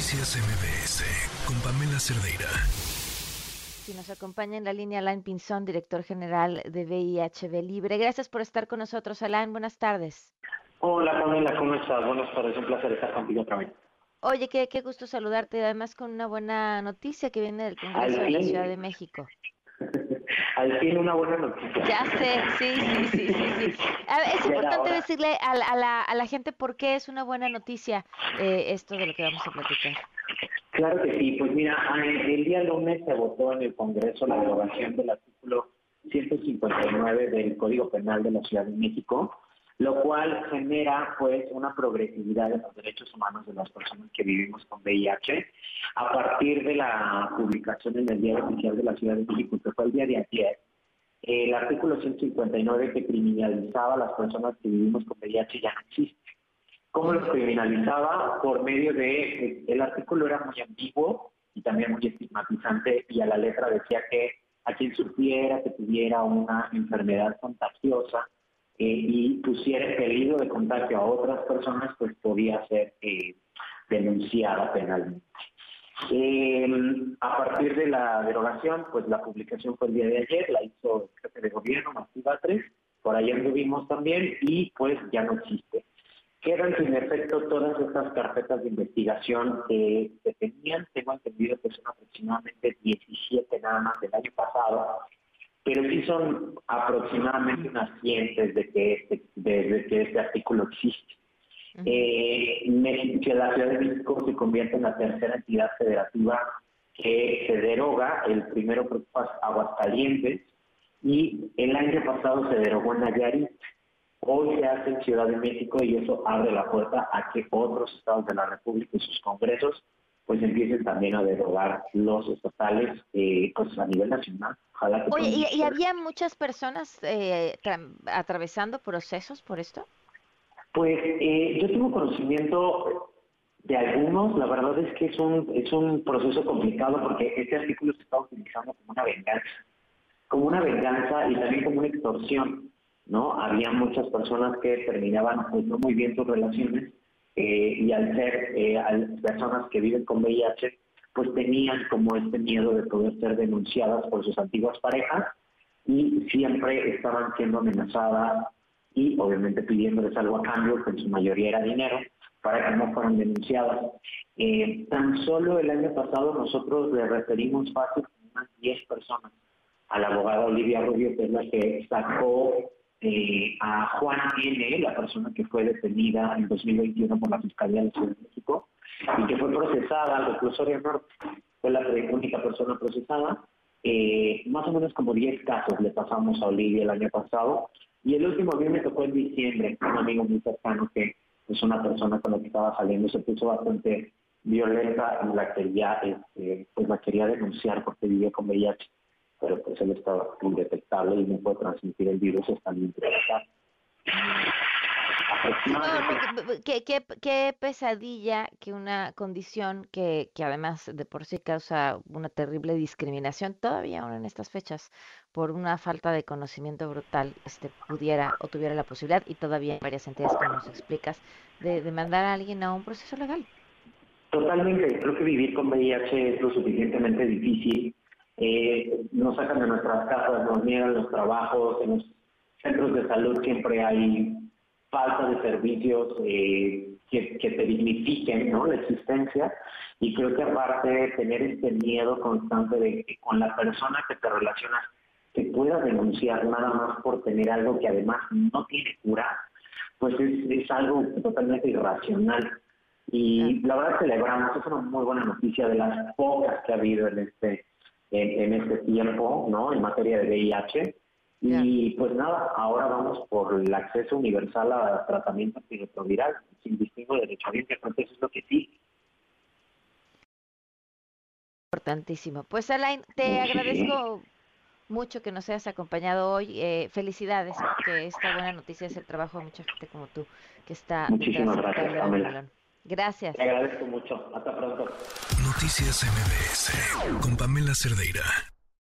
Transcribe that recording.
Noticias MBS con Pamela Cerdeira. Si nos acompaña en la línea Alain Pinzón, director general de VIHB Libre. Gracias por estar con nosotros, Alain. Buenas tardes. Hola, Pamela, ¿cómo estás? Buenas tardes, un placer estar contigo otra vez. Oye, qué, qué gusto saludarte, además con una buena noticia que viene del Congreso de la Ciudad de México. Al fin una buena noticia. Ya sé, sí, sí, sí, sí. sí. es importante decirle a, a, la, a la gente por qué es una buena noticia eh, esto de lo que vamos a platicar. Claro que sí, pues mira, el día lunes se votó en el Congreso la derogación del artículo 159 del Código Penal de la Ciudad de México, lo cual genera pues una progresividad en los derechos humanos de las personas que vivimos con VIH. A partir de la publicación en el Diario Oficial de la Ciudad de México, que fue el día de ayer, el artículo 159 que criminalizaba a las personas que vivimos con VIH ya no existe. ¿Cómo lo criminalizaba? Por medio de, el artículo era muy ambiguo y también muy estigmatizante y a la letra decía que a quien sufriera que tuviera una enfermedad contagiosa, eh, y pusiera en peligro de contagio a otras personas, pues podía ser eh, denunciada penalmente. Em, a partir de la derogación, pues la publicación fue el día de ayer, la hizo el jefe de gobierno, Martí 3, por ahí anduvimos también y pues ya no existe. Quedan sin efecto todas estas carpetas de investigación que se tenían, tengo entendido que son aproximadamente 17 nada más del año pasado, pero sí son aproximadamente unas 100 desde que este, desde que este artículo existe. Eh, que la Ciudad de México se convierte en la tercera entidad federativa que se deroga, el primero fue Aguascalientes, y el año pasado se derogó en Nayarit. Hoy se hace en Ciudad de México y eso abre la puerta a que otros estados de la República y sus congresos pues empiecen también a derogar los estatales eh, pues a nivel nacional. Oye, ¿y, había muchas personas eh, atravesando procesos por esto? Pues eh, yo tengo conocimiento de algunos, la verdad es que es un, es un proceso complicado porque este artículo se está utilizando como una venganza, como una venganza y también como una extorsión, ¿no? Había muchas personas que terminaban pues, no muy bien sus relaciones eh, y al ser eh, personas que viven con VIH, pues tenían como este miedo de poder ser denunciadas por sus antiguas parejas y siempre estaban siendo amenazadas y obviamente pidiéndoles algo a cambio, que en su mayoría era dinero, para que no fueran denunciadas. Eh, tan solo el año pasado nosotros le referimos fácil a unas 10 personas a la abogada Olivia Rubio, que es la que sacó eh, a Juan N., la persona que fue detenida en 2021 por la Fiscalía de Ciudad de México y que fue procesada al reclusorio norte. Fue la única persona procesada. Eh, más o menos como 10 casos le pasamos a Olivia el año pasado. Y el último día me tocó en diciembre, un amigo muy cercano que es una persona con la que estaba saliendo, se puso bastante violenta y la quería, este, pues la quería denunciar porque vivía con VIH pero pues él estaba indetectable y no puede transmitir el virus hasta el ¿Qué, qué, qué, pesadilla que una condición que, que además de por sí causa una terrible discriminación, todavía ahora en estas fechas, por una falta de conocimiento brutal, este, pudiera o tuviera la posibilidad, y todavía hay varias entidades, como nos explicas, de demandar a alguien a un proceso legal. Totalmente, creo que vivir con VIH es lo suficientemente difícil eh, nos sacan de nuestras casas, nos niegan los trabajos, en los centros de salud siempre hay falta de servicios eh, que, te dignifiquen ¿no? la existencia y creo que aparte de tener este miedo constante de que con la persona que te relacionas te pueda denunciar nada más por tener algo que además no tiene cura, pues es, es algo totalmente irracional. Y la verdad celebramos, es una muy buena noticia de las pocas que ha habido en este en, este tiempo, ¿no? En materia de VIH. Y pues nada, ahora vamos por el acceso universal a tratamiento antirretroviral, sin distingo de derecho a eso es lo que sí. Importantísimo. Pues Alain, te agradezco mucho que nos hayas acompañado hoy. Eh, felicidades, porque esta buena noticia es el trabajo de mucha gente como tú que está... Muchísimas gracias, Gracias. Te agradezco mucho. Hasta pronto. Noticias MBS con Pamela Cerdeira.